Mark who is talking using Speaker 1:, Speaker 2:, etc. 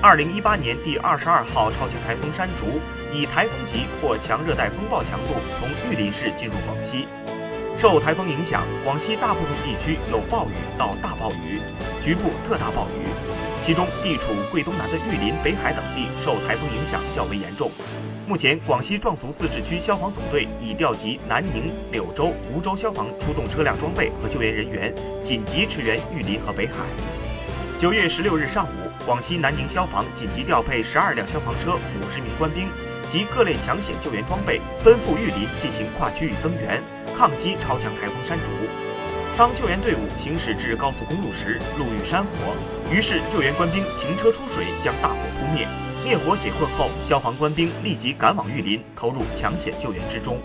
Speaker 1: 二零一八年第二十二号超强台风山竹以台风级或强热带风暴强度从玉林市进入广西。受台风影响，广西大部分地区有暴雨到大暴雨，局部特大暴雨。其中，地处桂东南的玉林、北海等地受台风影响较为严重。目前，广西壮族自治区消防总队已调集南宁、柳州、梧州消防出动车辆装备和救援人员，紧急驰援玉林和北海。九月十六日上午。广西南宁消防紧急调配十二辆消防车、五十名官兵及各类抢险救援装备，奔赴玉林进行跨区域增援，抗击超强台风山竹。当救援队伍行驶至高速公路时，路遇山火，于是救援官兵停车出水将大火扑灭。灭火解困后，消防官兵立即赶往玉林，投入抢险救援之中。